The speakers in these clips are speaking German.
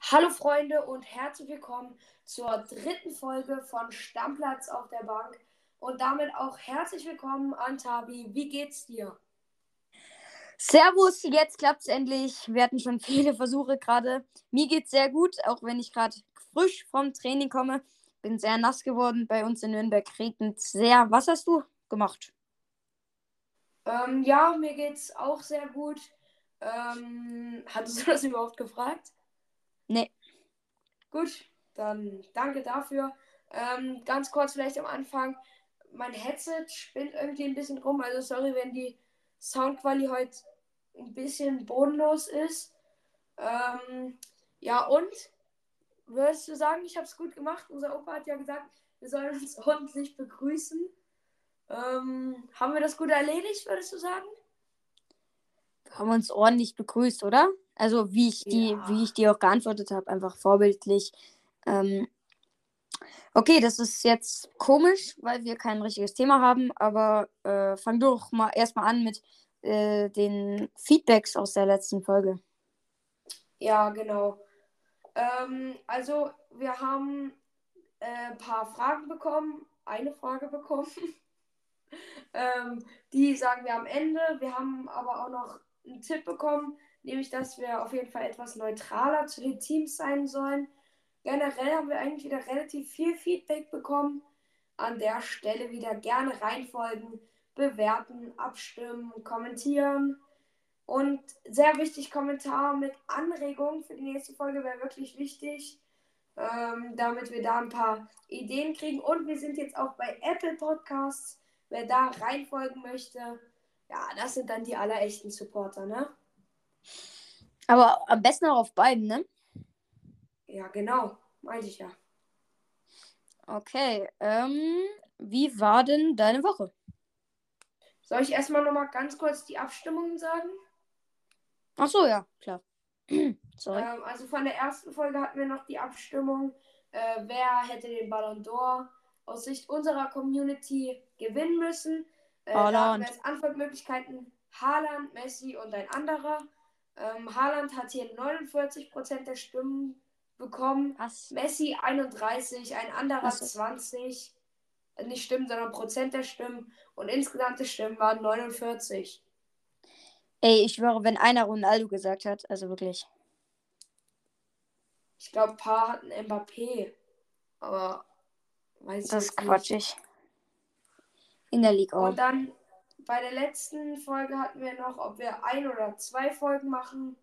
Hallo Freunde und herzlich willkommen zur dritten Folge von Stammplatz auf der Bank und damit auch herzlich willkommen an Tabi. Wie geht's dir? Servus, jetzt klappt's endlich. Wir hatten schon viele Versuche gerade. Mir geht's sehr gut, auch wenn ich gerade frisch vom Training komme. Bin sehr nass geworden. Bei uns in Nürnberg regnet sehr. Was hast du gemacht? Ähm, ja, mir geht's auch sehr gut. Ähm, hattest du das überhaupt gefragt? Nee. Gut, dann danke dafür. Ähm, ganz kurz vielleicht am Anfang. Mein Headset spinnt irgendwie ein bisschen rum. Also sorry, wenn die Soundqualität heute ein bisschen bodenlos ist. Ähm, ja, und würdest du sagen, ich habe es gut gemacht? Unser Opa hat ja gesagt, wir sollen uns ordentlich begrüßen. Ähm, haben wir das gut erledigt, würdest du sagen? Wir haben uns ordentlich begrüßt, oder? Also wie ich die, Ja. wie ich dir auch geantwortet habe, einfach vorbildlich. Ähm, okay, das ist jetzt komisch, weil wir kein richtiges Thema haben, aber äh, fang doch mal erstmal an mit äh, den Feedbacks aus der letzten Folge. Ja, genau. Ähm, also, wir haben äh, ein paar Fragen bekommen, eine Frage bekommen. ähm, die sagen wir am Ende. Wir haben aber auch noch einen Tipp bekommen, nämlich, dass wir auf jeden Fall etwas neutraler zu den Teams sein sollen. Generell haben wir eigentlich wieder relativ viel Feedback bekommen. An der Stelle wieder gerne reinfolgen, bewerten, abstimmen, kommentieren. Und sehr wichtig, Kommentar mit Anregungen für die nächste Folge wäre wirklich wichtig, ähm, damit wir da ein paar Ideen kriegen. Und wir sind jetzt auch bei Apple Podcasts. Wer da reinfolgen möchte, ja, das sind dann die allerechten Supporter, ne? Aber am besten auch auf beiden, ne? Ja, genau, meinte ich ja. Okay, ähm, wie war denn deine Woche? Soll ich erstmal nochmal ganz kurz die Abstimmungen sagen? Ach so, ja, klar. Sorry. Ähm, also von der ersten Folge hatten wir noch die Abstimmung, äh, wer hätte den Ballon d'Or aus Sicht unserer Community gewinnen müssen. Äh, da hatten Haaland. wir als Antwortmöglichkeiten Haaland, Messi und ein anderer. Ähm, Haaland hat hier 49% der Stimmen bekommen. Was? Messi 31, ein anderer so. 20. Äh, Nicht Stimmen, sondern Prozent der Stimmen. Und insgesamt die Stimmen waren 49. Ey, ich schwöre, wenn einer Ronaldo gesagt hat, also wirklich. Ich glaube, ein paar hatten Mbappé. Aber weiß ich Das ist quatschig. In der Liga. Und dann bei der letzten Folge hatten wir noch, ob wir ein oder zwei Folgen machen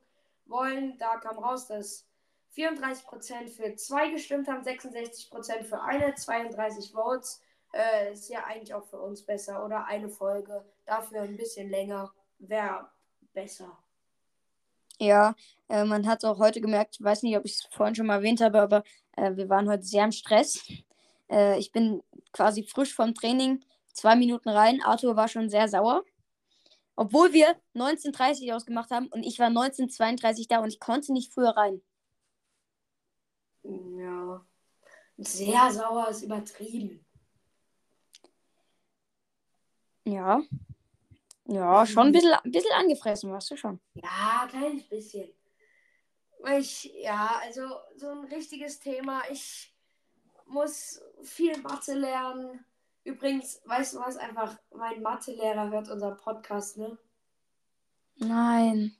wollen. Da kam raus, dass 34% für zwei gestimmt haben, 66% für eine, 32 Votes. Äh, ist ja eigentlich auch für uns besser. Oder eine Folge. Dafür ein bisschen länger. Wäre besser. Ja, äh, man hat auch heute gemerkt, ich weiß nicht, ob ich es vorhin schon mal erwähnt habe, aber äh, wir waren heute sehr im Stress. Äh, ich bin quasi frisch vom Training zwei Minuten rein. Arthur war schon sehr sauer. Obwohl wir 19.30 ausgemacht haben und ich war 19.32 da und ich konnte nicht früher rein. Ja. Sehr sauer ist übertrieben. Ja. Ja, schon ein bisschen, ein bisschen angefressen, warst du schon. Ja, ein kleines bisschen. Weil Ich, ja, also so ein richtiges Thema. Ich muss viel Mathe lernen. Übrigens, weißt du was, einfach mein Mathelehrer hört unseren Podcast, ne? Nein.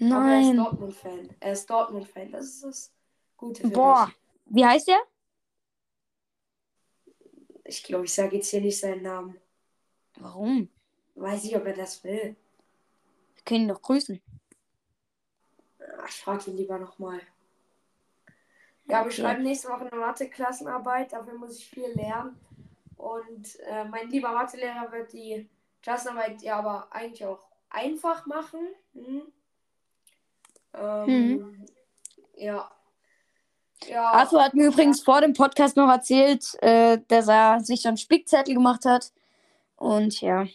Aber er ist Nein. Dortmund-Fan. Er ist Dortmund-Fan. Das ist das Gute für Boah. mich. Wie heißt der? Ich glaube, ich sage jetzt hier nicht seinen Namen. Warum? Weiß ich, ob er das will. Wir können ihn doch grüßen. Ach, Ich frage ihn lieber nochmal. Ja, wir Okay. schreiben nächste Woche eine Mathe-Klassenarbeit. Dafür muss ich viel lernen. Und äh, mein lieber Mathelehrer wird die Klassenarbeit ja aber eigentlich auch einfach machen. Hm? Ähm, Ja. Ja. Arthur hat mir übrigens vor dem Podcast noch erzählt, äh, dass er sich schon Spickzettel gemacht hat. Und ja.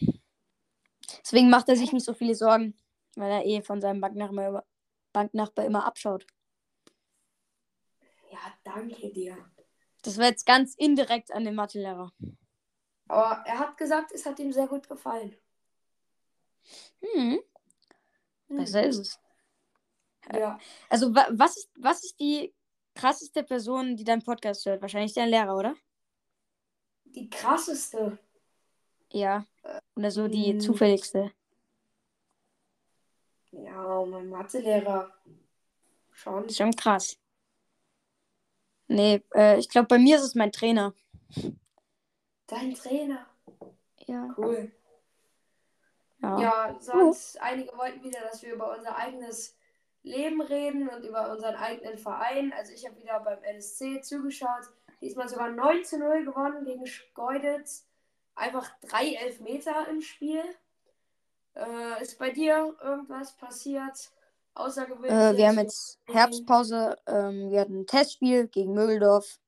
Deswegen macht er sich nicht so viele Sorgen, weil er eh von seinem Banknachbar immer, Banknachbar immer abschaut. ja, danke dir. Das war jetzt ganz indirekt an den Mathelehrer. Aber er hat gesagt, es hat ihm sehr gut gefallen. Hm. Hm. Besser ist es. Ja. Also, wa was, ist, was ist die krasseste Person, die deinen Podcast hört? Wahrscheinlich dein Lehrer, oder? Die krasseste. Ja. Oder so die Hm. zufälligste. Ja, mein Mathelehrer. Schon. Ist schon krass. Nee, äh, ich glaube, bei mir ist es mein Trainer. Dein Trainer. Ja. Cool. Ja. Ja, sonst einige wollten wieder, dass wir über unser eigenes Leben reden und über unseren eigenen Verein. Also ich habe wieder beim NSC zugeschaut. Diesmal sogar 9 zu 0 gewonnen gegen Schkeuditz. Einfach drei Elfmeter im Spiel. Äh, ist bei dir irgendwas passiert? Außergewöhnliches? Äh, wir haben jetzt Herbstpause. Ähm, wir hatten ein Testspiel gegen Mögeldorf.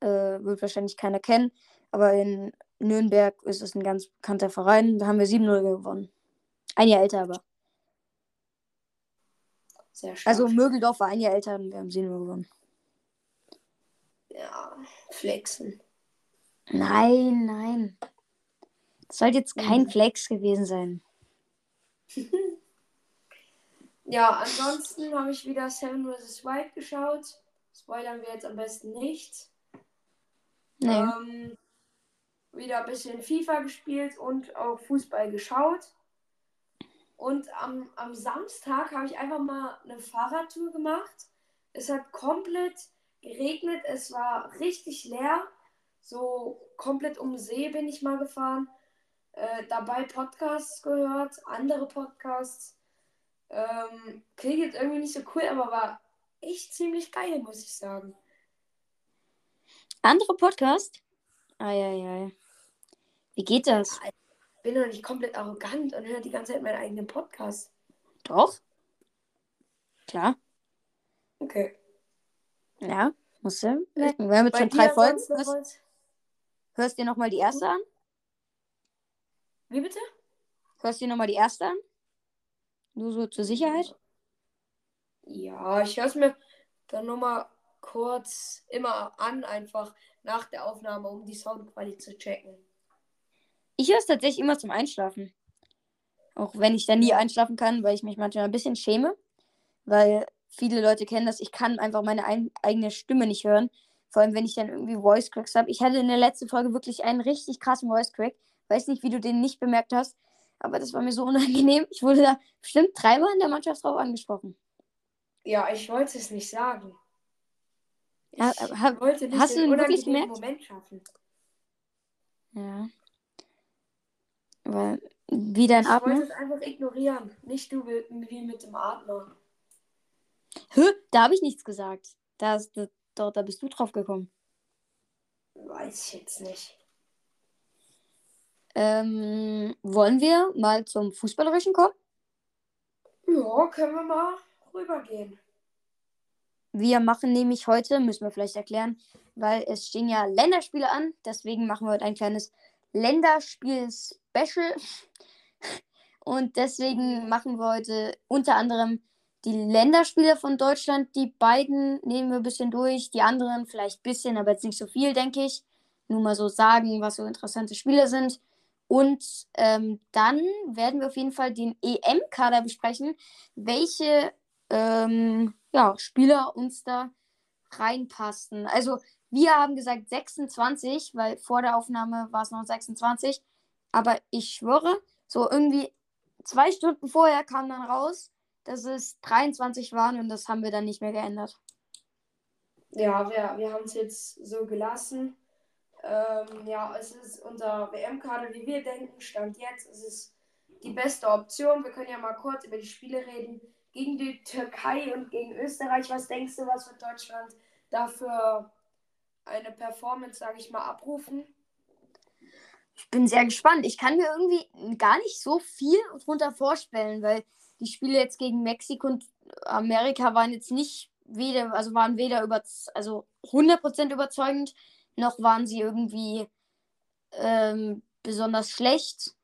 Äh, wird wahrscheinlich keiner kennen. Aber in Nürnberg ist es ein ganz bekannter Verein. Da haben wir 7-0 gewonnen. Ein Jahr älter aber. Sehr stark. Also Mögeldorf war ein Jahr älter und wir haben 7-0 gewonnen. ja, flexen. Nein, nein. Das sollte jetzt kein Mhm. Flex gewesen sein. Ja, ansonsten habe ich wieder Seven vs. Wild geschaut. Spoilern wir jetzt am besten nicht. Nee. Ähm, wieder ein bisschen FIFA gespielt und auch Fußball geschaut. Und am, am Samstag habe ich einfach mal eine Fahrradtour gemacht. Es hat komplett geregnet, es war richtig leer. So komplett um See bin ich mal gefahren. Äh, dabei Podcasts gehört, andere Podcasts. Ähm, klingt jetzt irgendwie nicht so cool, aber war echt ziemlich geil, muss ich sagen. Andere Podcast? Eieiei. Wie geht das? Bin doch nicht komplett arrogant und höre die ganze Zeit meinen eigenen Podcast. Doch. Klar. Okay. Ja. Musst du. Wir haben jetzt Bei schon drei Folgen. was? Hörst dir nochmal die erste an? Wie bitte? Hörst dir nochmal die erste an? Nur so zur Sicherheit? Ja, ich höre es mir dann nochmal kurz immer an, einfach nach der Aufnahme, um die Soundqualität zu checken. Ich höre es tatsächlich immer zum Einschlafen. Auch wenn ich da nie einschlafen kann, weil ich mich manchmal ein bisschen schäme. Weil viele Leute kennen das. Ich kann einfach meine ein eigene Stimme nicht hören. Vor allem, wenn ich dann irgendwie Voice Cracks habe. Ich hatte in der letzten Folge wirklich einen richtig krassen Voice Crack. Weiß nicht, wie du den nicht bemerkt hast. Aber das war mir so unangenehm. Ich wurde da bestimmt dreimal in der Mannschaft drauf angesprochen. Ja, ich wollte es nicht sagen. Ich Ja, hab- wollte nicht hast du den ihn wirklich gemerkt? Moment schaffen. Ja. Aber wie dein Ich wollte Atmen? es einfach ignorieren. Nicht du wie mit dem Atmer. Hä? Da habe ich nichts gesagt. Da, ist, da, dort, da bist du drauf gekommen. Weiß ich jetzt nicht. Ähm, wollen wir mal zum Fußballerischen kommen? Ja, können wir mal rübergehen. Wir machen nämlich heute, müssen wir vielleicht erklären, weil es stehen ja Länderspiele an. Deswegen machen wir heute ein kleines Länderspiel-Special. Und deswegen machen wir heute unter anderem die Länderspiele von Deutschland. Die beiden nehmen wir ein bisschen durch. Die anderen vielleicht ein bisschen, aber jetzt nicht so viel, denke ich. Nur mal so sagen, was so interessante Spiele sind. Und ähm, dann werden wir auf jeden Fall den EM-Kader besprechen, welche ähm, ja, Spieler uns da reinpassen. Also wir haben gesagt 26, weil vor der Aufnahme war es noch 26. Aber ich schwöre, so irgendwie zwei Stunden vorher kam dann raus, dass es 23 waren und das haben wir dann nicht mehr geändert. Ja, wir, wir haben es jetzt so gelassen. Ähm, ja, es ist unser WM-Kader, wie wir denken, Stand jetzt. Es ist die beste Option. Wir können ja mal kurz über die Spiele reden. Gegen die Türkei und gegen Österreich. Was denkst du, was wird Deutschland dafür eine Performance, sage ich mal, abrufen? Ich bin sehr gespannt. Ich kann mir irgendwie gar nicht so viel drunter vorstellen, weil die Spiele jetzt gegen Mexiko und Amerika waren jetzt nicht weder, also waren weder über, also 100% überzeugend, noch waren sie irgendwie ähm, besonders schlecht.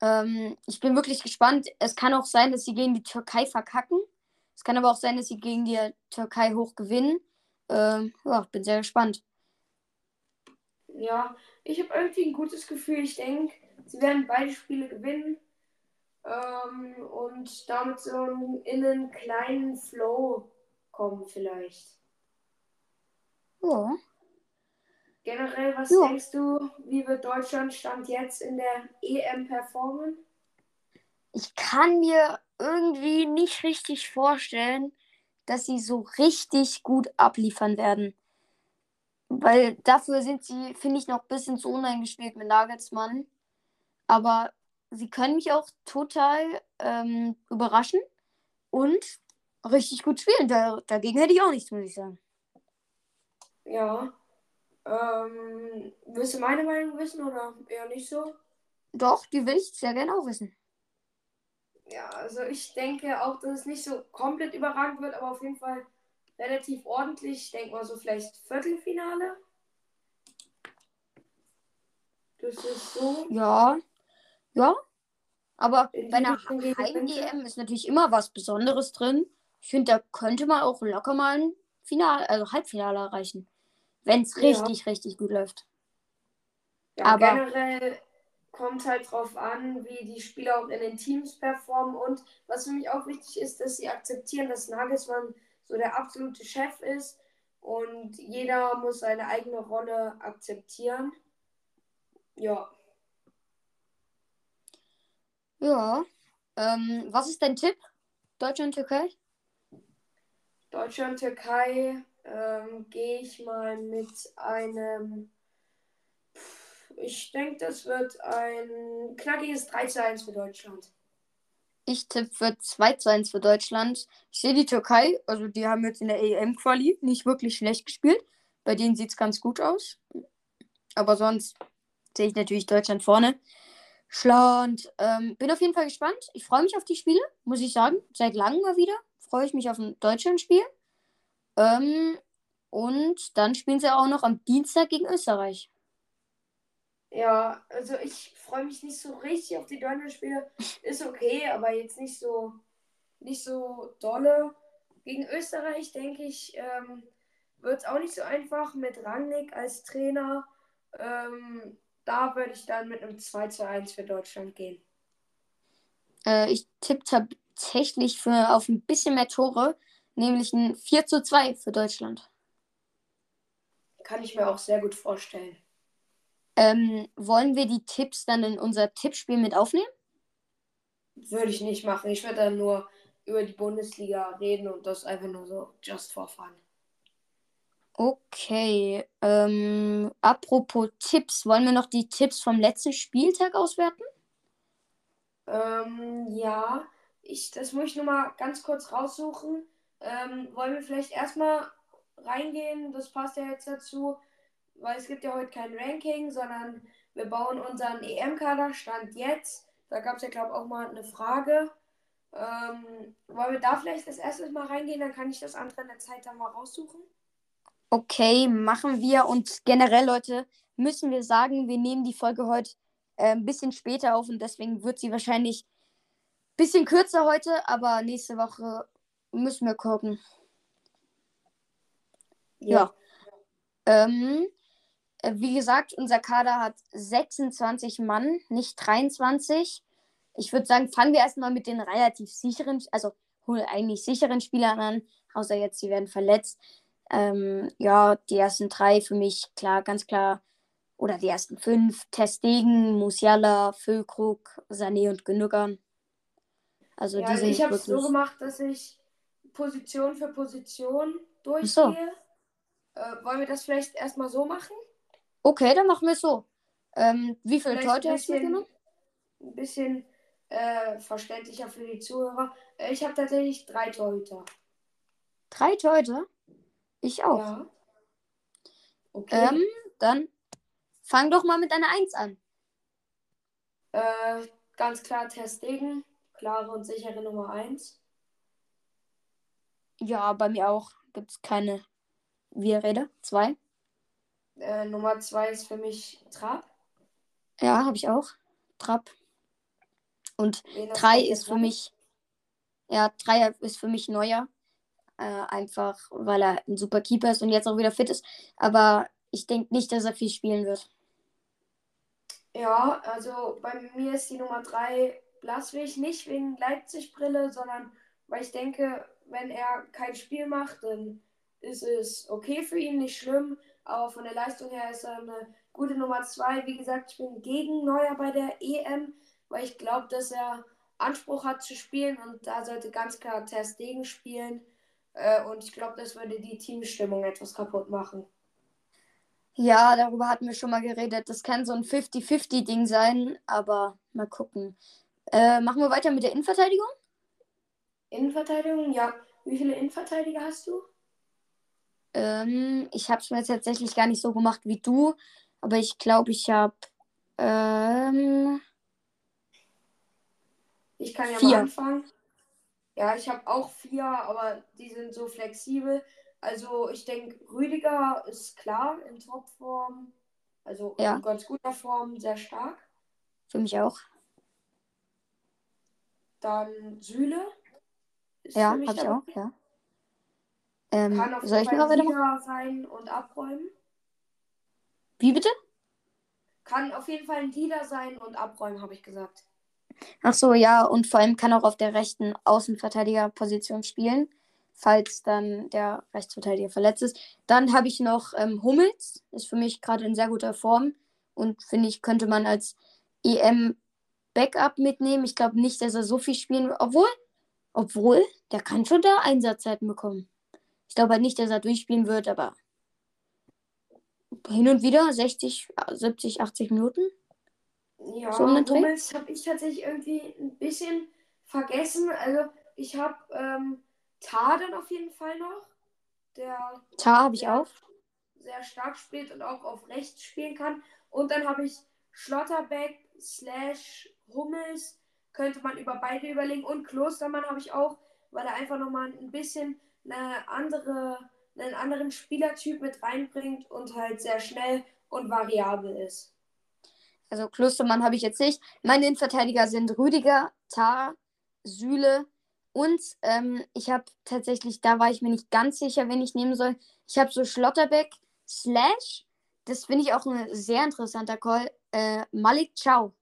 Ähm, ich bin wirklich gespannt. Es kann auch sein, dass sie gegen die Türkei verkacken. Es kann aber auch sein, dass sie gegen die Türkei hoch gewinnen. Ähm, ja, bin sehr gespannt. Ja, ich habe irgendwie ein gutes Gefühl. Ich denke, sie werden beide Spiele gewinnen ähm, und damit so in einen kleinen Flow kommen vielleicht. Ja. Generell, was Ja. denkst du, wie wird Deutschland Stand jetzt in der EM performen? Ich kann mir irgendwie nicht richtig vorstellen, dass sie so richtig gut abliefern werden. Weil dafür sind sie, finde ich, noch ein bisschen zu uneingespielt mit Nagelsmann. Aber sie können mich auch total ähm, überraschen und richtig gut spielen. Da, dagegen hätte ich auch nichts, muss ich sagen. Ja. Ähm, willst du meine Meinung wissen oder eher nicht so? Doch, die will ich sehr gerne auch wissen. Ja, also ich denke auch, dass es nicht so komplett überragend wird, aber auf jeden Fall relativ ordentlich. Ich denke mal so vielleicht Viertelfinale. Das ist so. Ja, ja. Aber In bei einer könnte. Heim-EM ist natürlich immer was Besonderes drin. Ich finde, da könnte man auch locker mal ein Finale, also Halbfinale erreichen. Wenn es Ja. richtig, richtig gut läuft. Ja, Aber- generell kommt halt drauf an, wie die Spieler auch in den Teams performen. Und was für mich auch wichtig ist, dass sie akzeptieren, dass Nagelsmann so der absolute Chef ist und jeder muss seine eigene Rolle akzeptieren. Ja, Ja. Ähm, was ist dein Tipp? Deutschland, Türkei? Deutschland, Türkei ähm, gehe ich mal mit einem. Pff, Ich denke, das wird ein knackiges 3 zu 1 für Deutschland. Ich tippe für 2 zu 1 für Deutschland. Ich sehe die Türkei, also die haben jetzt in der EM-Quali nicht wirklich schlecht gespielt. Bei denen sieht es ganz gut aus. Aber sonst sehe ich natürlich Deutschland vorne. Schland. Ähm, bin auf jeden Fall gespannt. Ich freue mich auf die Spiele, muss ich sagen. Seit langem mal wieder. Freue ich mich auf ein Deutschland-Spiel. Ähm, und dann spielen sie auch noch am Dienstag gegen Österreich. Ja, also ich freue mich nicht so richtig auf die Deutschland-Spiele. Ist okay, aber jetzt nicht so, nicht so dolle. Gegen Österreich, denke ich, ähm, wird es auch nicht so einfach mit Rangnick als Trainer. Ähm, da würde ich dann mit einem 2 zu 1 für Deutschland gehen. Äh, ich tippe tatsächlich für, auf ein bisschen mehr Tore, nämlich ein 4 zu 2 für Deutschland. Kann ich mir auch sehr gut vorstellen. Ähm, wollen wir die Tipps dann in unser Tippspiel mit aufnehmen? Würde ich nicht machen. Ich würde dann nur über die Bundesliga reden und das einfach nur so just for fun. Okay. Ähm, apropos Tipps, wollen wir noch die Tipps vom letzten Spieltag auswerten? Ähm, ja, ich, das muss ich nur mal ganz kurz raussuchen. Ähm, wollen wir vielleicht erstmal reingehen? Das passt ja jetzt dazu, weil es gibt ja heute kein Ranking, sondern wir bauen unseren EM-Kader Stand jetzt. Da gab es ja, glaube ich, auch mal eine Frage. Ähm, wollen wir da vielleicht das erste Mal reingehen? Dann kann ich das andere in der Zeit dann mal raussuchen. Okay, machen wir. Und generell, Leute, müssen wir sagen, wir nehmen die Folge heute äh, ein bisschen später auf und deswegen wird sie wahrscheinlich ein bisschen kürzer heute, aber nächste Woche müssen wir gucken. Ja. Ähm, äh, wie gesagt, unser Kader hat 26 Mann, nicht 23. Ich würde sagen, fangen wir erstmal mit den relativ sicheren, also eigentlich sicheren Spielern an, außer jetzt, sie werden verletzt. Ähm, ja, die ersten drei für mich, klar, ganz klar. Oder die ersten fünf, Testegen, Musiala, Füllkrug, Sané und Genüggern. Also Ja, also ich habe es so gemacht, dass ich Position für Position durchgehe. so. Äh, wollen wir das vielleicht erstmal so machen? Okay, dann machen wir es so. Ähm, wie viele ein hast du mitgenommen? ein bisschen äh, verständlicher für die Zuhörer. Äh, ich habe tatsächlich drei Torhüter. Drei Leute? Ich auch. Ja. Okay. Ähm, dann fang doch mal mit einer Eins an. Äh, ganz klar Testegen. Klare und sichere Nummer 1. Ja, bei mir auch. Gibt es keine Wir-Rede. Zwei. Äh, Nummer 2 ist für mich Trab. Ja, habe ich auch. Trapp. Und Wen hast drei du ist für mich. Ja, drei ist für mich neuer. Äh, einfach, weil er ein super Keeper ist und jetzt auch wieder fit ist. Aber ich denke nicht, dass er viel spielen wird. Ja, also bei mir ist die Nummer 3 Blaswig nicht wegen Leipzig-Brille, sondern weil ich denke, wenn er kein Spiel macht, dann ist es okay für ihn, nicht schlimm. Aber von der Leistung her ist er eine gute Nummer 2. Wie gesagt, ich bin gegen Neuer bei der EM, weil ich glaube, dass er Anspruch hat zu spielen und da sollte ganz klar Ter Stegen spielen. Äh, und ich glaube, das würde die Teamstimmung etwas kaputt machen. Ja, darüber hatten wir schon mal geredet. Das kann so ein 50-50-Ding sein, aber mal gucken. Äh, machen wir weiter mit der Innenverteidigung? Innenverteidigung, ja. Wie viele Innenverteidiger hast du? Ähm, ich habe es mir tatsächlich gar nicht so gemacht wie du, aber ich glaube, ich habe. Ähm, ich kann ja vier. mal anfangen. Ja, ich habe auch vier, aber die sind so flexibel. Also ich denke, Rüdiger ist klar in Topform. Also Ja. in ganz guter Form, sehr stark. Für mich auch. Dann Süle. Ist Ja, für mich habe ich auch, ja. Ähm, Kann auf soll jeden ich mal Fall weitermachen? Sieger sein und abräumen. Wie bitte? Kann auf jeden Fall ein Leader sein und abräumen, habe ich gesagt. Ach so, ja, und vor allem kann auch auf der rechten Außenverteidigerposition spielen, falls dann der Rechtsverteidiger verletzt ist. Dann habe ich noch ähm, Hummels, ist für mich gerade in sehr guter Form und finde ich, könnte man als EM-Backup mitnehmen. Ich glaube nicht, dass er so viel spielen wird, obwohl, obwohl, der kann schon da Einsatzzeiten bekommen. Ich glaube halt nicht, dass er durchspielen wird, aber hin und wieder 60, 70, 80 Minuten. Ja, So Dreh? Hummels habe ich tatsächlich irgendwie ein bisschen vergessen. Also ich habe ähm, Tar dann auf jeden Fall noch, der Tar habe ich auch. sehr stark spielt und auch auf rechts spielen kann. Und dann habe ich Schlotterbeck slash Hummels, könnte man über beide überlegen. Und Klostermann habe ich auch, weil er einfach nochmal ein bisschen eine andere, einen anderen Spielertyp mit reinbringt und halt sehr schnell und variabel ist. Also Klostermann habe ich jetzt nicht. Meine Innenverteidiger sind Rüdiger, Tar, Süle und ähm, ich habe tatsächlich, da war ich mir nicht ganz sicher, wen ich nehmen soll. Ich habe so Schlotterbeck, Slash, das finde ich auch ein sehr interessanter Call, äh, Malik Chow.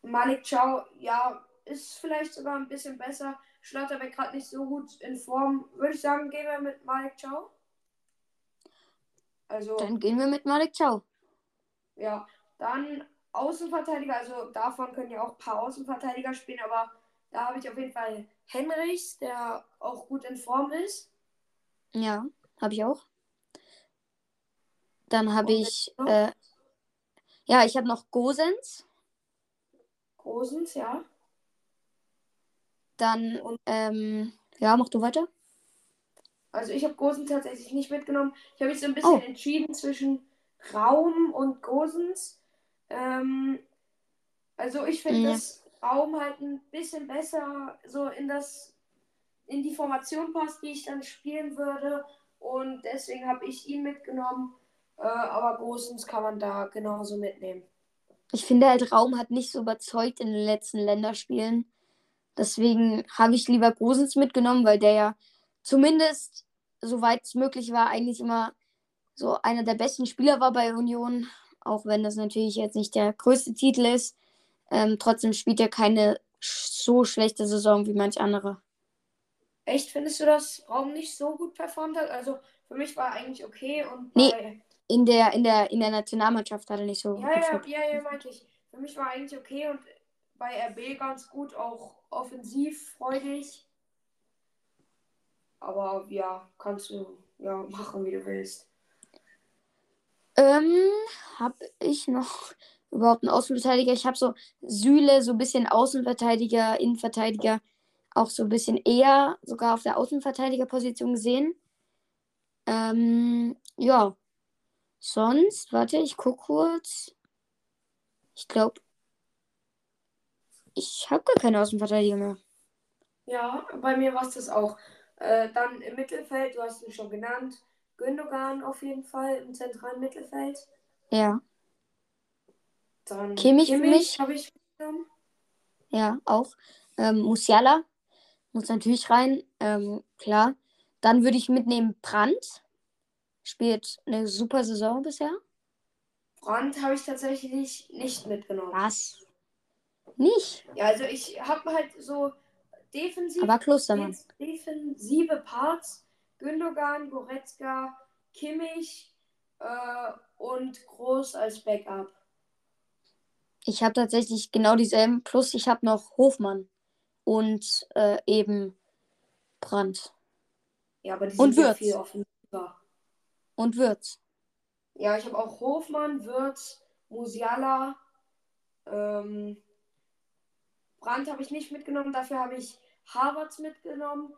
Malik Chow, ja, ist vielleicht sogar ein bisschen besser. Schlotterbeck gerade nicht so gut in Form. Würde ich sagen, gehen wir mit Malik Chow. Also, Dann gehen wir mit Malik Chow. ja, dann Außenverteidiger. Also, davon können ja auch ein paar Außenverteidiger spielen, aber da habe ich auf jeden Fall Henrichs, der auch gut in Form ist. Ja, habe ich auch. Dann habe ich, äh, ja, ich habe noch Gosens. Großens, ja. Dann, Und- ähm, ja, mach du weiter. Also, ich habe Gosens tatsächlich nicht mitgenommen. Ich habe mich so ein bisschen Oh. entschieden zwischen Raum und Gosens. Ähm, also, ich finde Ja. das Raum halt ein bisschen besser so in das in die Formation passt, die ich dann spielen würde. Und deswegen habe ich ihn mitgenommen. Äh, aber Gosens kann man da genauso mitnehmen. Ich finde halt, Raum hat nicht so überzeugt in den letzten Länderspielen. Deswegen habe ich lieber Gosens mitgenommen, weil der ja zumindest, soweit es möglich war, eigentlich immer so einer der besten Spieler war bei Union. Auch wenn das natürlich jetzt nicht der größte Titel ist. Ähm, trotzdem spielt er keine so schlechte Saison wie manch andere. Echt, findest du, dass Raum nicht so gut performt hat? Also für mich war er eigentlich okay und Nee. bei, In der, in der, in der Nationalmannschaft hat er nicht so ja, ja, geführt. ja, ja, meinte ich. Für mich war er eigentlich okay und bei RB ganz gut, auch offensiv freudig. Aber ja, kannst du ja machen, wie du willst. Ähm, habe ich noch überhaupt einen Außenverteidiger? Ich habe so Süle, so ein bisschen Außenverteidiger, Innenverteidiger, auch so ein bisschen eher sogar auf der Außenverteidigerposition gesehen. Ähm, ja. Sonst, warte, ich guck kurz. Ich glaube, ich habe gar keine Außenverteidiger mehr. Ja, bei mir war es das auch. Äh, dann im Mittelfeld, du hast ihn schon genannt, Gündogan auf jeden Fall im zentralen Mittelfeld. Ja, Dann Kimmich für mich. habe ich mitgenommen. ja, auch. Ähm, Musiala muss natürlich rein, ähm, klar. Dann würde ich mitnehmen Brandt. spielt eine super Saison bisher. Brandt habe ich tatsächlich nicht mitgenommen. Was? Nicht? Ja, also ich habe halt so defensiv, Aber Klostermann. defensive Parts. Gündogan, Goretzka, Kimmich äh, und Groß als Backup. Ich habe tatsächlich genau dieselben. Plus ich habe noch Hofmann und äh, eben Brandt. Ja, aber die sind viel offensiver. Und Würz. Ja, ich habe auch Hofmann, Würz, Musiala, ähm, Brandt habe ich nicht mitgenommen, dafür habe ich Havertz mitgenommen.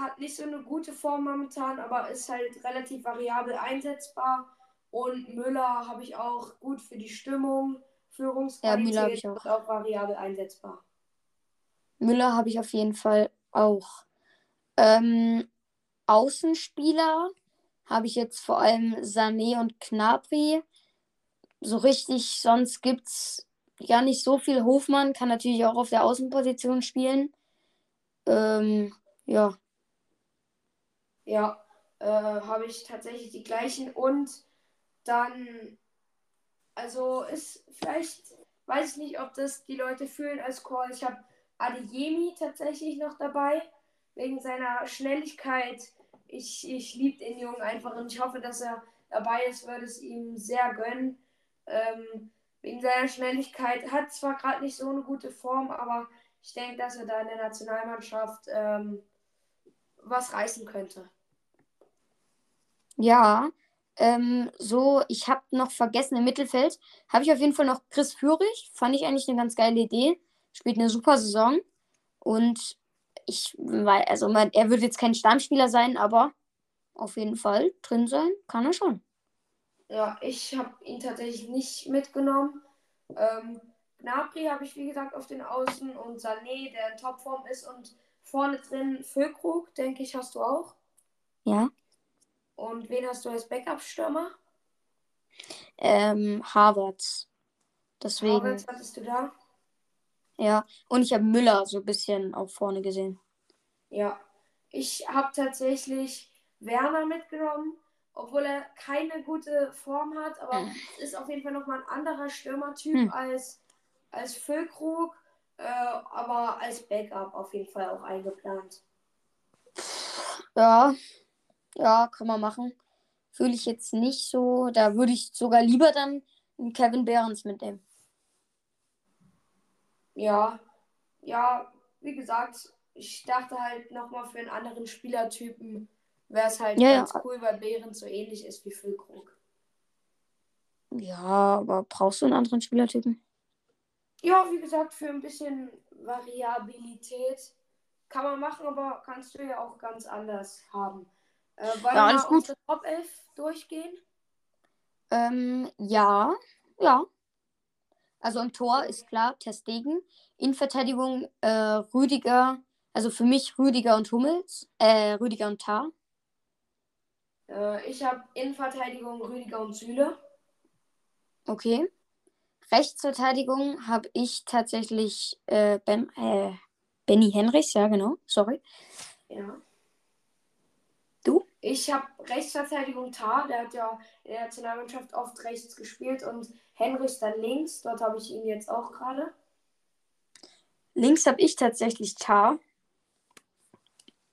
Hat nicht so eine gute Form momentan, aber ist halt relativ variabel einsetzbar. Und Müller habe ich auch gut für die Stimmung, Führungsqualität Ja, ich auch. auch variabel einsetzbar. Müller habe ich auf jeden Fall auch. Ähm, Außenspieler habe ich jetzt vor allem Sané und Gnabry. So richtig, sonst gibt es ja nicht so viel. Hofmann kann natürlich auch auf der Außenposition spielen. Ähm, ja, Ja, äh, habe ich tatsächlich die gleichen. Und dann, also ist vielleicht, weiß ich nicht, ob das die Leute fühlen als Call. Ich habe Adeyemi tatsächlich noch dabei, wegen seiner Schnelligkeit. Ich, ich liebe den Jungen einfach und ich hoffe, dass er dabei ist, würde es ihm sehr gönnen. Ähm, wegen seiner Schnelligkeit hat zwar gerade nicht so eine gute Form, aber ich denke, dass er da in der Nationalmannschaft ähm, was reißen könnte. Ja. Ähm, so, ich habe noch vergessen, im Mittelfeld habe ich auf jeden Fall noch Chris Führig. Fand ich eigentlich eine ganz geile Idee. Spielt eine super Saison. Und ich, weil, also man, er wird jetzt kein Stammspieler sein, aber auf jeden Fall drin sein kann er schon. Ja, ich habe ihn tatsächlich nicht mitgenommen. Ähm, Gnabry habe ich, wie gesagt, auf den Außen und Sané, der in Topform ist und vorne drin Füllkrug, denke ich, hast du auch. Ja. Und wen hast du als Backup-Stürmer? Ähm, Harvards. Deswegen, Havertz hattest du da? ja. Und ich habe Müller so ein bisschen auch vorne gesehen. Ja. Ich habe tatsächlich Werner mitgenommen, obwohl er keine gute Form hat, aber es ist auf jeden Fall nochmal ein anderer Stürmertyp Hm. als, als Füllkrug, äh, aber als Backup auf jeden Fall auch eingeplant. Ja, ja, kann man machen. Fühle ich jetzt nicht so. Da würde ich sogar lieber dann einen Kevin Behrens mitnehmen. Ja, ja, wie gesagt, ich dachte halt nochmal für einen anderen Spielertypen wäre es halt Ja, ganz ja. cool, weil Behrens so ähnlich ist wie Füllkrug. Ja, aber brauchst du einen anderen Spielertypen? Ja, wie gesagt, für ein bisschen Variabilität kann man machen, aber kannst du ja auch ganz anders haben. Äh, wollen Ja, wir alles mal gut. unsere Top 11 durchgehen? Ähm, ja, ja. Also im Tor ist klar, Testegen. In Verteidigung äh, Rüdiger, also für mich Rüdiger und Hummels, äh, Rüdiger und Tar. Äh, ich habe Innenverteidigung Rüdiger und Süle. Okay. Rechtsverteidigung habe ich tatsächlich äh, ben, äh, Benny Henrichs, ja genau, sorry. Ja. Ich habe Rechtsverteidigung Tar, der hat ja in der Nationalmannschaft oft rechts gespielt und Henrichs dann links. Dort habe ich ihn jetzt auch gerade. Links habe ich tatsächlich Tar.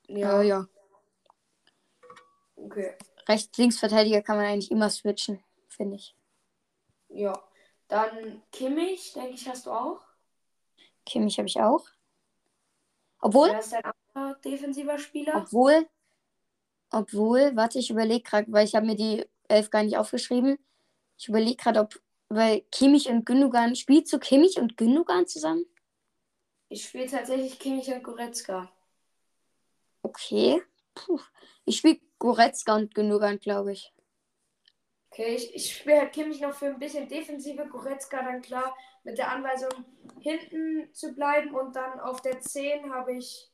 Ja, Äh, ja. okay. Rechts-Links-Verteidiger kann man eigentlich immer switchen, finde ich. Ja. Dann Kimmich, denke ich, hast du auch. Kimmich habe ich auch. Obwohl, Wer ist dein anderer defensiver Spieler? obwohl, obwohl, warte, ich überlege gerade, weil ich habe mir die elf gar nicht aufgeschrieben. Ich überlege gerade, ob, weil Kimmich und Gündogan, spielst du Kimmich und Gündogan zusammen? Ich spiele tatsächlich Kimmich und Goretzka. Okay. Puh. Ich spiele Goretzka und Gündogan, glaube ich. Okay, ich, ich spiele halt Kimmich noch für ein bisschen defensive Goretzka dann klar mit der Anweisung hinten zu bleiben und dann auf der 10 habe ich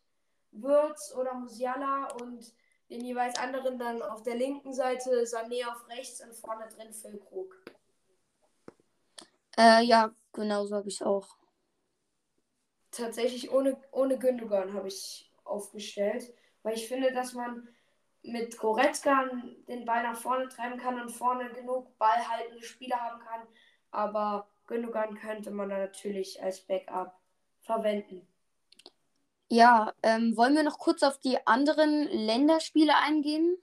Würz oder Musiala und den jeweils anderen dann auf der linken Seite Sané auf rechts und vorne drin Füllkrug. Äh, ja, genau so habe ich es auch. Tatsächlich ohne, ohne Gündogan habe ich aufgestellt, weil ich finde, dass man mit Goretzka den Ball nach vorne treiben kann und vorne genug ballhaltende Spieler haben kann. Aber Gündogan könnte man da natürlich als Backup verwenden. Ja, ähm, wollen wir noch kurz auf die anderen Länderspiele eingehen?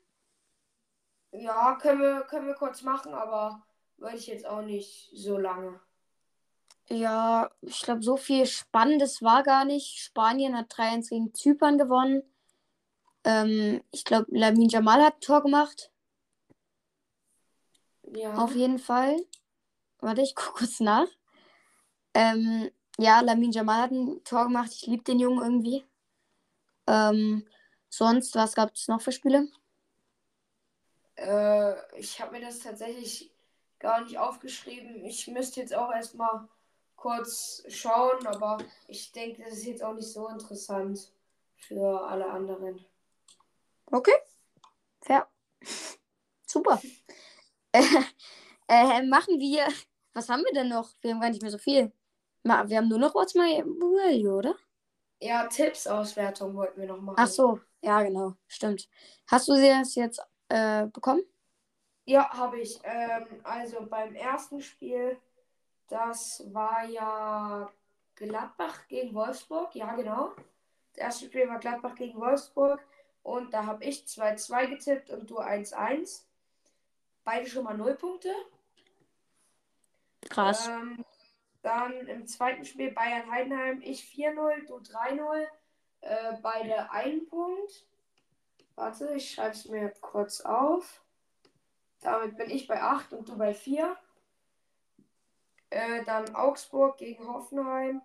Ja, können wir, können wir kurz machen, aber würde ich jetzt auch nicht so lange. Ja, ich glaube, so viel Spannendes war gar nicht. Spanien hat 3-1 gegen Zypern gewonnen. Ähm, ich glaube, Lamin Jamal hat ein Tor gemacht. Ja. Auf jeden Fall. Warte, ich gucke kurz nach. Ähm, ja, Lamin Jamal hat ein Tor gemacht. Ich liebe den Jungen irgendwie. Ähm, sonst, was gab es noch für Spiele? Äh, ich habe mir das tatsächlich gar nicht aufgeschrieben. Ich müsste jetzt auch erstmal kurz schauen, aber ich denke, das ist jetzt auch nicht so interessant für alle anderen. Okay. Fair. Super. äh, äh, machen wir. Was haben wir denn noch? Wir haben gar nicht mehr so viel. Wir haben nur noch What's My Value, oder? Ja, Tipps-Auswertung wollten wir noch machen. Ach so, ja, genau. Stimmt. Hast du sie jetzt äh, bekommen? Ja, habe ich. Ähm, also beim ersten Spiel, das war ja Gladbach gegen Wolfsburg. Ja, genau. Das erste Spiel war Gladbach gegen Wolfsburg. Und da habe ich 2-2 getippt und du 1-1. Beide schon mal 0 Punkte. Krass. Ähm, dann im zweiten Spiel Bayern-Heidenheim, ich 4-0, du 3-0. Äh, beide ein Punkt. Warte, ich schreibe es mir kurz auf. Damit bin ich bei 8 und du bei 4. Äh, dann Augsburg gegen Hoffenheim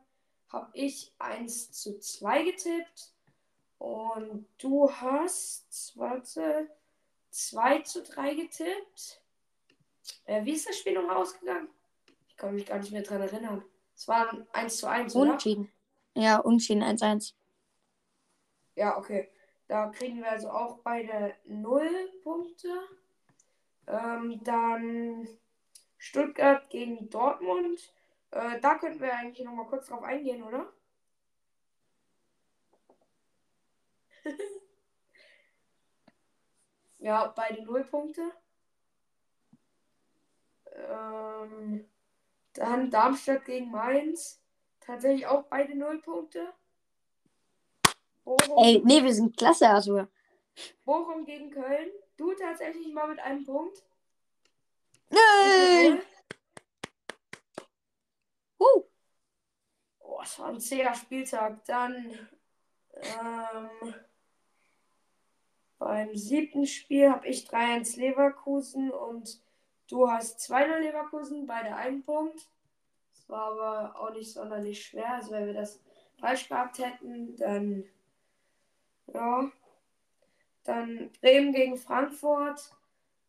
habe ich 1 zu 2 getippt. Und du hast, warte, 2 zu 3 getippt. Äh, wie ist das Spiel nochmal ausgegangen? Ich kann mich gar nicht mehr dran erinnern. Es war 1 zu 1, oder? Unentschieden. Ja, unentschieden 1-1. Ja, okay. Da kriegen wir also auch beide 0 Punkte. Ähm, dann Stuttgart gegen Dortmund. Äh, da könnten wir eigentlich nochmal kurz drauf eingehen, oder? ja, beide 0 Punkte. Ähm, dann Darmstadt gegen Mainz. Tatsächlich auch beide 0 Punkte. Bochum, Ey, nee, wir sind klasse, Arthur. Bochum gegen Köln. Du tatsächlich mal mit einem Punkt. Nein! Uh. Oh, es war ein zäher Spieltag. Dann ähm, beim siebten Spiel habe ich 3-1 Leverkusen und du hast 2-0 Leverkusen, beide einen Punkt. Das war aber auch nicht sonderlich schwer. Also wenn wir das falsch gehabt hätten, dann ja. Dann Bremen gegen Frankfurt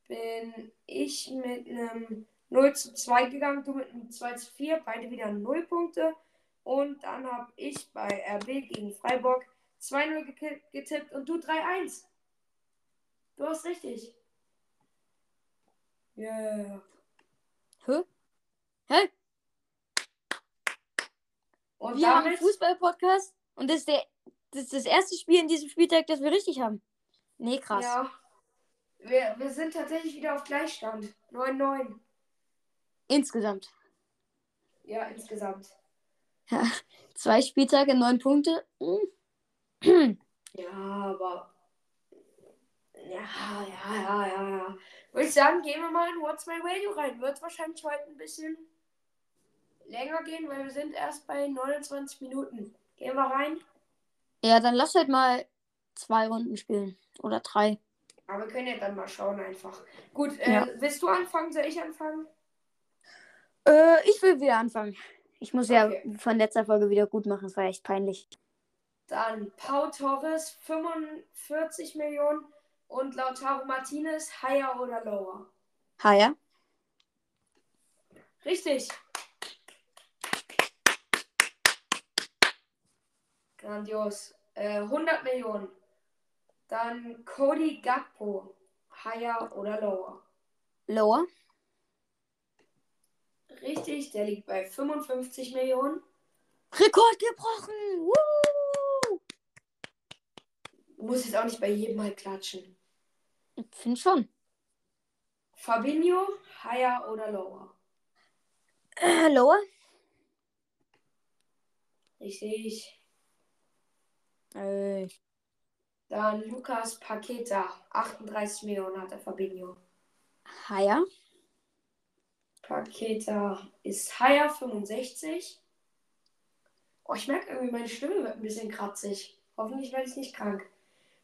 bin ich mit einem 0 zu 2 gegangen, du mit einem 2 zu 4, beide wieder 0 Punkte. Und dann habe ich bei RB gegen Freiburg 2-0 getippt und du 3-1. Du hast richtig. Yeah. Hä? Hä? Und wir haben einen Fußball-Podcast und das ist, der, das ist das erste Spiel in diesem Spieltag, das wir richtig haben. Nee, krass. Ja. Wir, wir sind tatsächlich wieder auf Gleichstand. 9-9. Insgesamt. Ja, insgesamt. Ja, zwei Spieltage, neun Punkte. ja, aber. Ja, ja, ja, ja, ja. Würde ich sagen, gehen wir mal in What's My Radio rein. Wird wahrscheinlich heute ein bisschen länger gehen, weil wir sind erst bei 29 Minuten. Gehen wir rein? Ja, dann lass halt mal zwei Runden spielen. Oder drei. Aber wir können ja dann mal schauen einfach. Gut, äh, ja. willst du anfangen? Soll ich anfangen? Äh, ich will wieder anfangen. Ich muss okay. ja von letzter Folge wieder gut machen. Es war echt peinlich. Dann Pau Torres 45 Millionen und Lautaro Martinez higher oder lower? Higher. Richtig. Grandios. Äh, 100 Millionen. Dann Cody Gakpo. Higher oder lower? Lower. Richtig, der liegt bei 55 Millionen. Rekord gebrochen! Woo! Du musst jetzt auch nicht bei jedem mal klatschen. Find schon. Fabinho, higher oder lower? Äh, lower? Richtig. Äh, Dann Lukas Paqueta, 38 Millionen hat der Fabinho. higher? Paqueta ist higher, 65. Oh, ich merke irgendwie, meine Stimme wird ein bisschen kratzig. Hoffentlich werde ich nicht krank.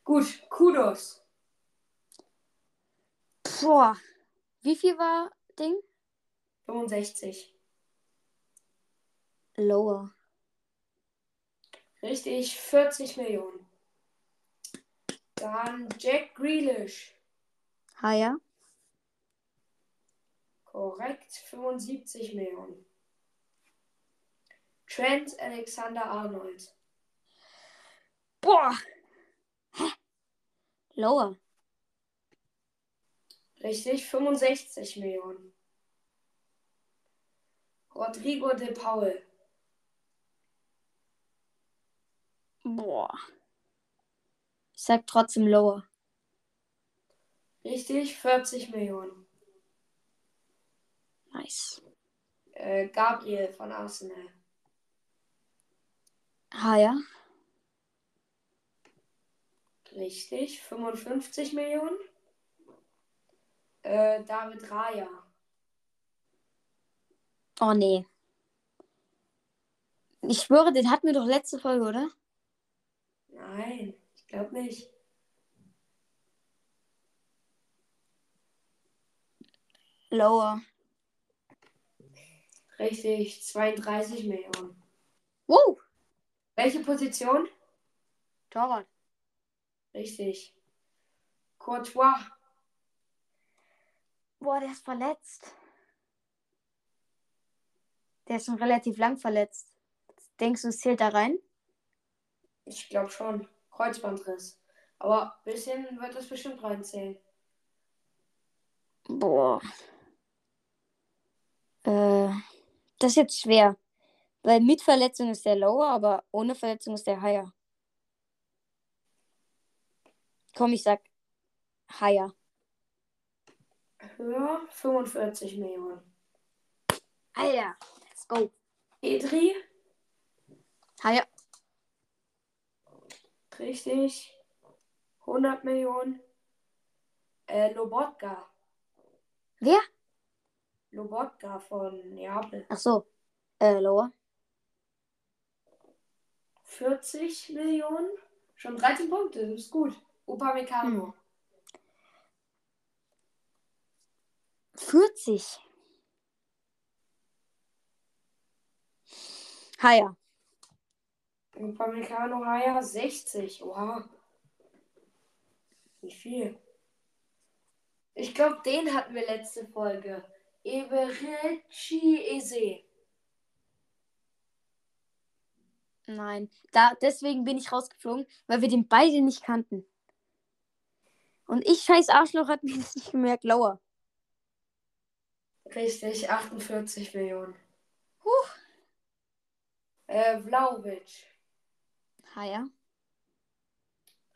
Gut, Kudos. Boah. Wie viel war Ding? 65. Lower. Richtig, 40 Millionen. Dann Jack Grealish. Higher? Korrekt, 75 Millionen. Trent Alexander Arnold. Boah. Hä? Lower. Richtig, 65 Millionen. Rodrigo de Paul. Boah. Ich sag trotzdem lower. Richtig, 40 Millionen. Nice. Äh, Gabriel von Arsenal. Higher? Richtig, 55 Millionen. Äh, David Raya. Oh nee. Ich schwöre, den hatten wir doch letzte Folge, oder? Nein, ich glaube nicht. Lower. Richtig, 32 Millionen. Wow. Welche Position? Torwart. Richtig. Courtois. Boah, der ist verletzt. Der ist schon relativ lang verletzt. Denkst du, es zählt da rein? Ich glaube schon. Kreuzbandriss. Aber ein bisschen wird das bestimmt reinzählen. Boah. Äh, das ist jetzt schwer. Weil mit Verletzung ist der lower, aber ohne Verletzung ist der higher. Komm, ich sag higher. Höher 45 Millionen. Alter, let's go. Edri. Higher. Richtig. 100 Millionen. Äh, Lobotka. Wer? Lobotka von Neapel. Ach so. Äh, lower. 40 Millionen. Schon 13 Punkte, das ist gut. Upamecano. Hm. 40. Higher. Upamecano Haya 60. Oha. Wie viel? Ich glaube, den hatten wir letzte Folge. Eberechi Eze. Nein. Da, deswegen bin ich rausgeflogen, weil wir den beide nicht kannten. Und ich, scheiß Arschloch, hat mir das nicht gemerkt. Lower. Richtig, 48 Millionen. Huch. Äh, Vlaovic. Higher.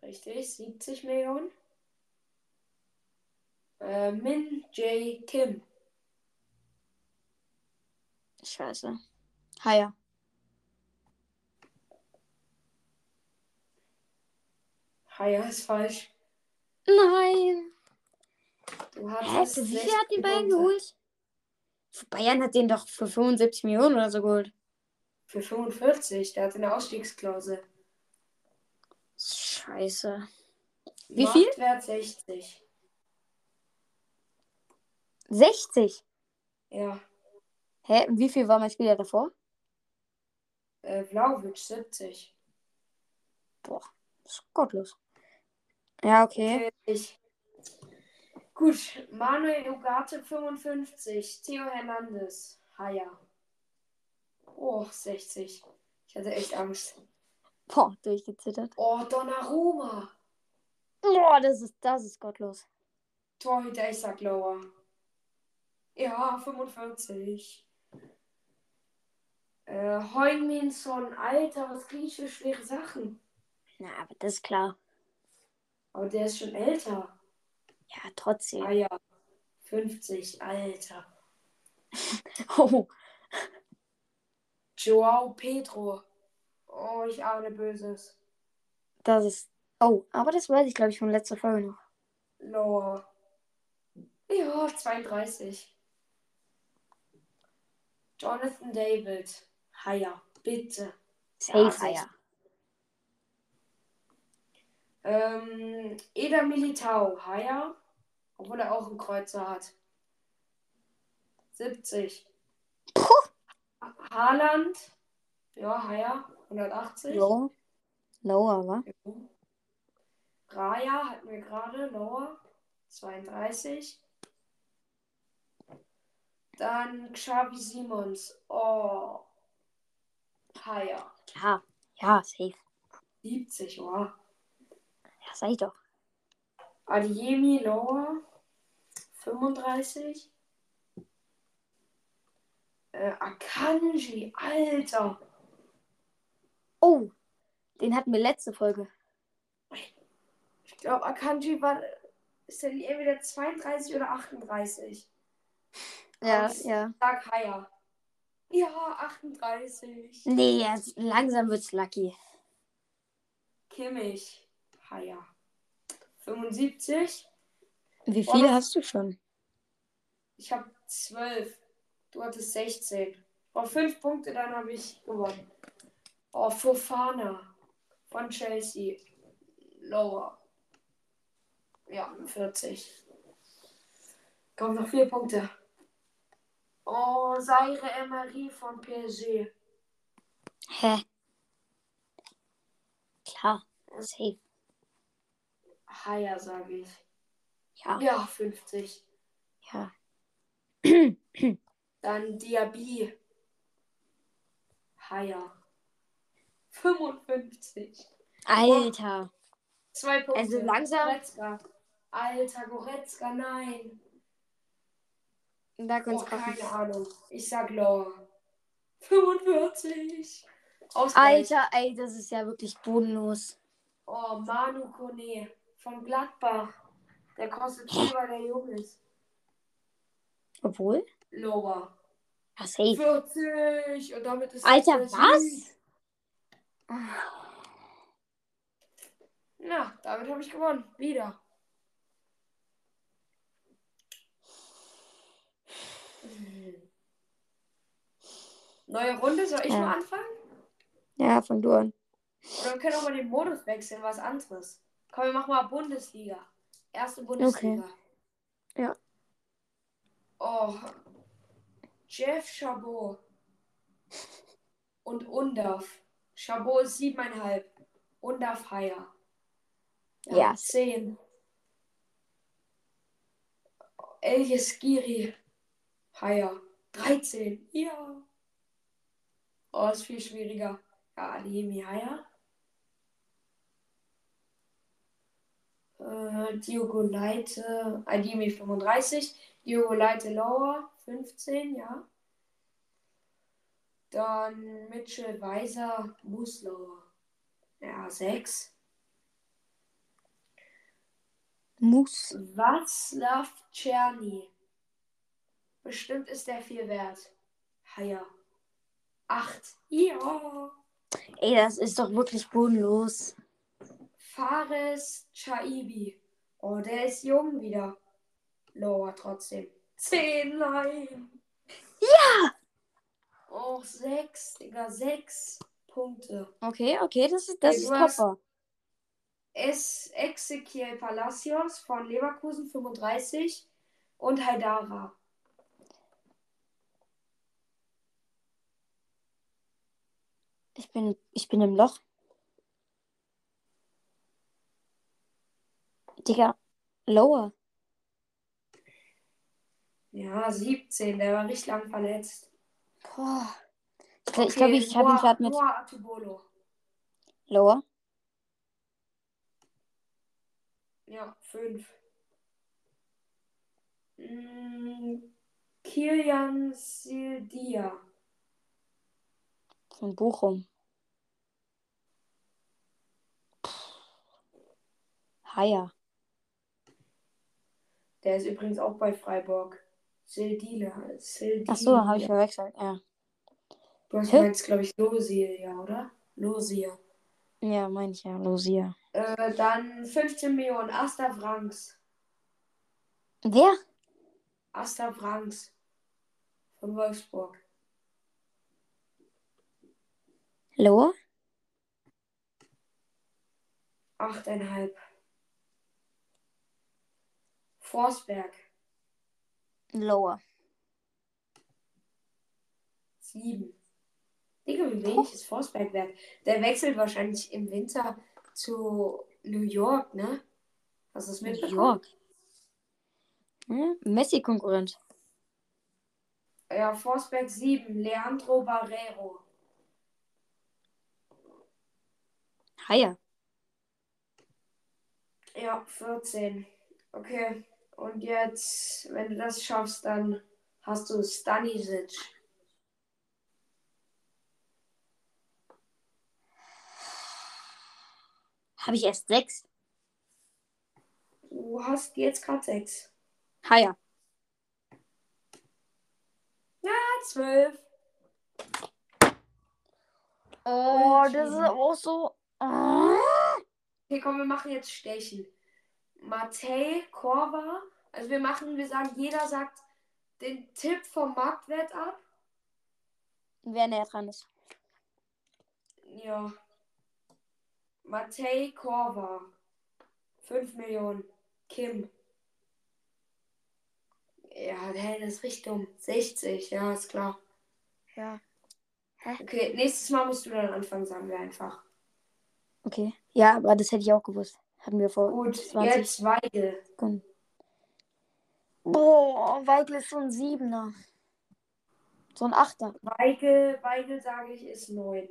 Richtig, 70 Millionen. Äh, Min J. Kim. Scheiße. Higher. Haya ist falsch. Nein. Du Hä? hattest Für wie viel 60 hat die Punkte. geholt? Bayern hat den doch für 75 Millionen oder so geholt. Für 45. Der hat eine Ausstiegsklausel. Scheiße. Wie viel? Marktwert 60. 60. Ja. Hä? Und wie viel war mein Spieler davor? Äh, Vlaovic 70. Boah, ist gottlos. Ja, okay. Ich. Gut, Manuel Ugarte 55, Theo Hernandez, Haya. Oh, 60. Ich hatte echt Angst. Boah, durchgezittert. Oh, Donnarumma. Boah, das ist, das ist gottlos. Torhüter, ich sag lower. Ja, 45. Äh, Heung-Min-Son, Alter, was krieg ich für schwere Sachen? Na, aber das ist klar. Aber der ist schon älter. Ja, trotzdem. Haya. 50, Alter. Oh, Joao Pedro. Oh, ich ahne Böses. das ist. Oh, aber das weiß ich, glaube ich, von letzter Folge noch. Lower. Ja, 32. Jonathan David. Haya, bitte. Safe, Ja, Haya. Ähm, Eder Militao. Haya. Obwohl er auch einen Kreuzer hat. 70. Puh. Haaland. Ja, Haya. 180. Lower. Lower, wa? Raya hatten wir gerade, Lower, 32. Dann Xavi Simons, oh, Haya, Ja. Ja, safe. 70, wow. Sag ich doch. Adiemi, Lower, 35. Äh, Akanji, Alter. Oh, den hatten wir letzte Folge. Ich glaube, Akanji war, ist er entweder 32 oder 38. Ja, Aus- ja. Sag Haya. Ja, 38. Nee, jetzt langsam wird's lucky. Kimmich. Haya. 75. Wie viele das- hast du schon? Ich habe 12. Du hattest 16. Auf 5 Punkte, dann habe ich gewonnen. Oh, Fofana. Von Chelsea. Lower. Ja, 40. Kommt noch 4 Punkte. Oh, Seire Emery von PSG. Hä? Klar, safe. Haya, sage ich. Ja, Ja, 50. ja. Dann Diaby. Haya. 55. Alter. Zwei Punkte. Also langsam- Goretzka. Alter, Goretzka, nein. Da Oh, kann's keine kommen. Ahnung. Ich sag Lower. 45. Ausgleich. Alter, ey, das ist ja wirklich bodenlos. Oh, Manu Kone von Gladbach. Der kostet viel, weil der jung ist. Obwohl? Lower. Ja, safe. 40. Und damit ist Alter, was? Na, damit habe ich gewonnen. Wieder. Neue Runde, soll ich Ja. mal anfangen? Ja, fang du an. Oder wir können auch mal den Modus wechseln, was anderes. Komm, wir machen mal Bundesliga. Erste Bundesliga. Ja. Oh. Jeff Chabot. Und Undaf. Chabot ist siebeneinhalb. Undaf Haier. Ja. Zehn. Elias Giri. Haier. 13. Ja. Oh, ist viel schwieriger. Ja, Aliemi Haier. Äh, Diogo Leite. Aliemi 35. Diogo Leite Lower. 15, ja. Dann Mitchell Weiser Muslauer. Ja, 6. Mus. Václav Czerny. Bestimmt ist der viel wert. Haier. Acht. Ja. Ey, das ist doch wirklich bodenlos. Fares Chaibi. Oh, der ist jung wieder. Lower trotzdem. Zehn, nein. Ja! Oh, sechs, Digga, sechs Punkte. Okay, okay, das ist, das Ey, ist topper. Es Ezequiel Palacios von Leverkusen 35 und Haidara. Ich bin, ich bin im Loch. Digga, lower. Ja, 17, der war richtig lang verletzt. Boah. Ich glaube, ich, glaub, ich habe ihn gerade mit Noah Atubolo. lower. Ja, 5. Mm, Kilian Sildia. Von Bochum. Haier. Der ist übrigens auch bei Freiburg. Sildila. Sildila. Ach so, habe ich verwechselt. Ja. Du hast meinst, glaube ich, Losie, ja, oder? Losie. Ja, meine ich ja. Losia. Äh, dann 15 Millionen. Asta Franks. Wer? Asta Franks. Von Wolfsburg. Loa? Achteinhalb. Forsberg. Lower. Sieben. Digga, wie wenig ist Forsberg wert? Der wechselt wahrscheinlich im Winter zu New York, ne? Hast du es New? York. Hm? Messi-Konkurrent. Ja, Forsberg 7. Leandro Barrero. Haier. Ja, 14. Okay. Und jetzt, wenn du das schaffst, dann hast du Stanisic. Habe ich erst sechs? Du hast jetzt gerade 6. Haier. Ja, 12. Oh, Unentschieden. das ist auch so. Ah. Okay, komm, wir machen jetzt Stechen. Matej, Korva. Also wir machen, wir sagen, jeder sagt den Tipp vom Marktwert ab. Wer näher dran ist. Ja. Matej, Korva. 5 Millionen. Kim. Ja, hä, das ist richtig dumm. 60, ja, ist klar. Ja. Okay, nächstes Mal musst du dann anfangen, sagen wir einfach. Okay. Ja, aber das hätte ich auch gewusst. Hatten wir vor Gut, 20 jetzt Weigel. Boah, Weigel ist so ein Siebener. So ein Achter. Weigel, Weigel sage ich, ist 9.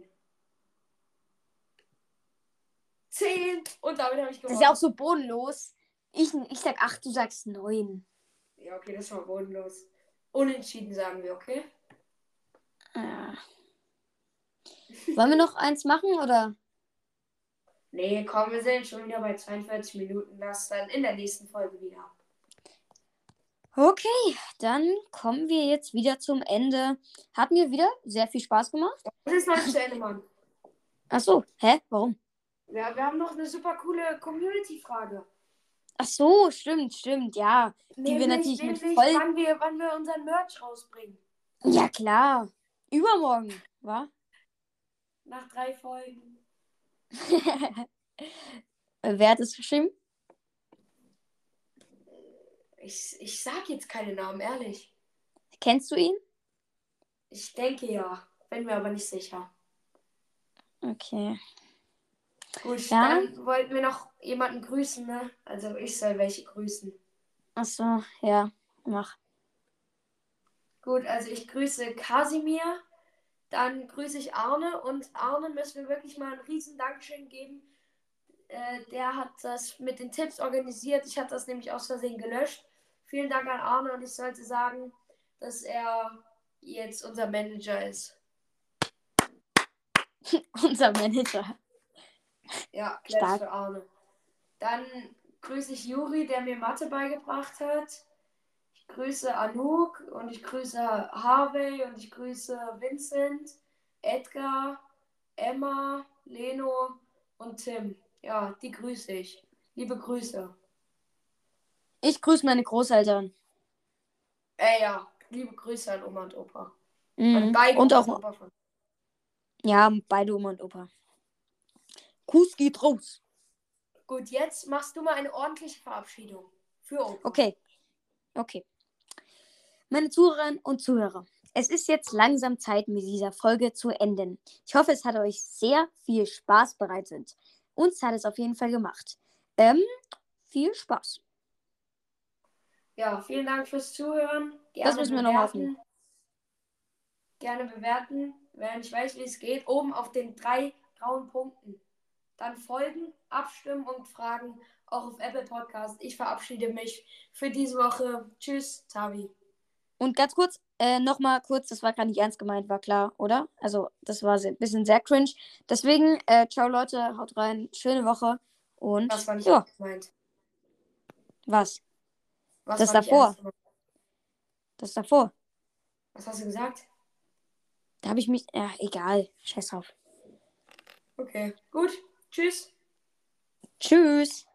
10. Und damit habe ich Das gewonnen. ist ja auch so bodenlos. Ich, ich sag acht, du sagst neun. Ja, okay, das war bodenlos. Unentschieden sagen wir, okay? Ja. Wollen wir noch eins machen oder? Nee, komm, wir sind schon wieder bei 42 Minuten. Das dann in der nächsten Folge wieder. Okay, dann kommen wir jetzt wieder zum Ende. Hat mir wieder sehr viel Spaß gemacht. Das ist noch nicht zu Ende, Mann. Ach so, hä? Warum? Ja, wir haben noch eine super coole Community-Frage. Ach so, stimmt, stimmt, ja. Die wir natürlich mit nämlich, voll- wann wir, wann wir unseren Merch rausbringen. Ja, klar. Übermorgen, wa? Nach drei Folgen. Wer hat es geschrieben? Ich, ich sag jetzt keine Namen, ehrlich. Kennst du ihn? Ich denke ja. Bin mir aber nicht sicher. Okay. Gut, Ja. dann wollten wir noch jemanden grüßen, ne? Also ich soll welche grüßen. Ach so, ja, mach. Gut, also ich grüße Kasimir, dann grüße ich Arne und Arne müssen wir wirklich mal ein riesen Dankeschön geben. Äh, der hat das mit den Tipps organisiert. Ich hatte das nämlich aus Versehen gelöscht. Vielen Dank an Arne und ich sollte sagen, dass er jetzt unser Manager ist. Unser Manager. Ja, Stark. für Arne. Dann grüße ich Juri, der mir Mathe beigebracht hat. Ich grüße Anouk und ich grüße Harvey und ich grüße Vincent, Edgar, Emma, Leno und Tim. Ja, die grüße ich. Liebe Grüße. Ich grüße meine Großeltern. Äh, ja, liebe Grüße an Oma und Opa. An Mhm. beide Und Oma auch, Opa von. ja, beide Oma und Opa. Kuss geht raus. Gut, jetzt machst du mal eine ordentliche Verabschiedung. Für Opa. Okay. Okay. Meine Zuhörerinnen und Zuhörer, es ist jetzt langsam Zeit, mit dieser Folge zu enden. Ich hoffe, es hat euch sehr viel Spaß bereitet. Uns hat es auf jeden Fall gemacht. Ähm, viel Spaß. Ja, vielen Dank fürs Zuhören. Das müssen wir noch bewerten. Gerne bewerten. Wer nicht weiß, wie es geht, oben auf den drei grauen Punkten. Dann folgen, abstimmen und fragen, auch auf Apple Podcast. Ich verabschiede mich für diese Woche. Tschüss, Tavi. Und ganz kurz, äh, nochmal kurz, das war gar nicht ernst gemeint, war klar, oder? Also, das war ein bisschen sehr cringe. Deswegen, äh, ciao Leute, haut rein, schöne Woche und. Was war nicht ja. ernst gemeint? Was? Was das davor. Das davor. Was hast du gesagt? Da habe ich mich. Ja, egal. Scheiß drauf. Okay, gut. Tschüss. Tschüss.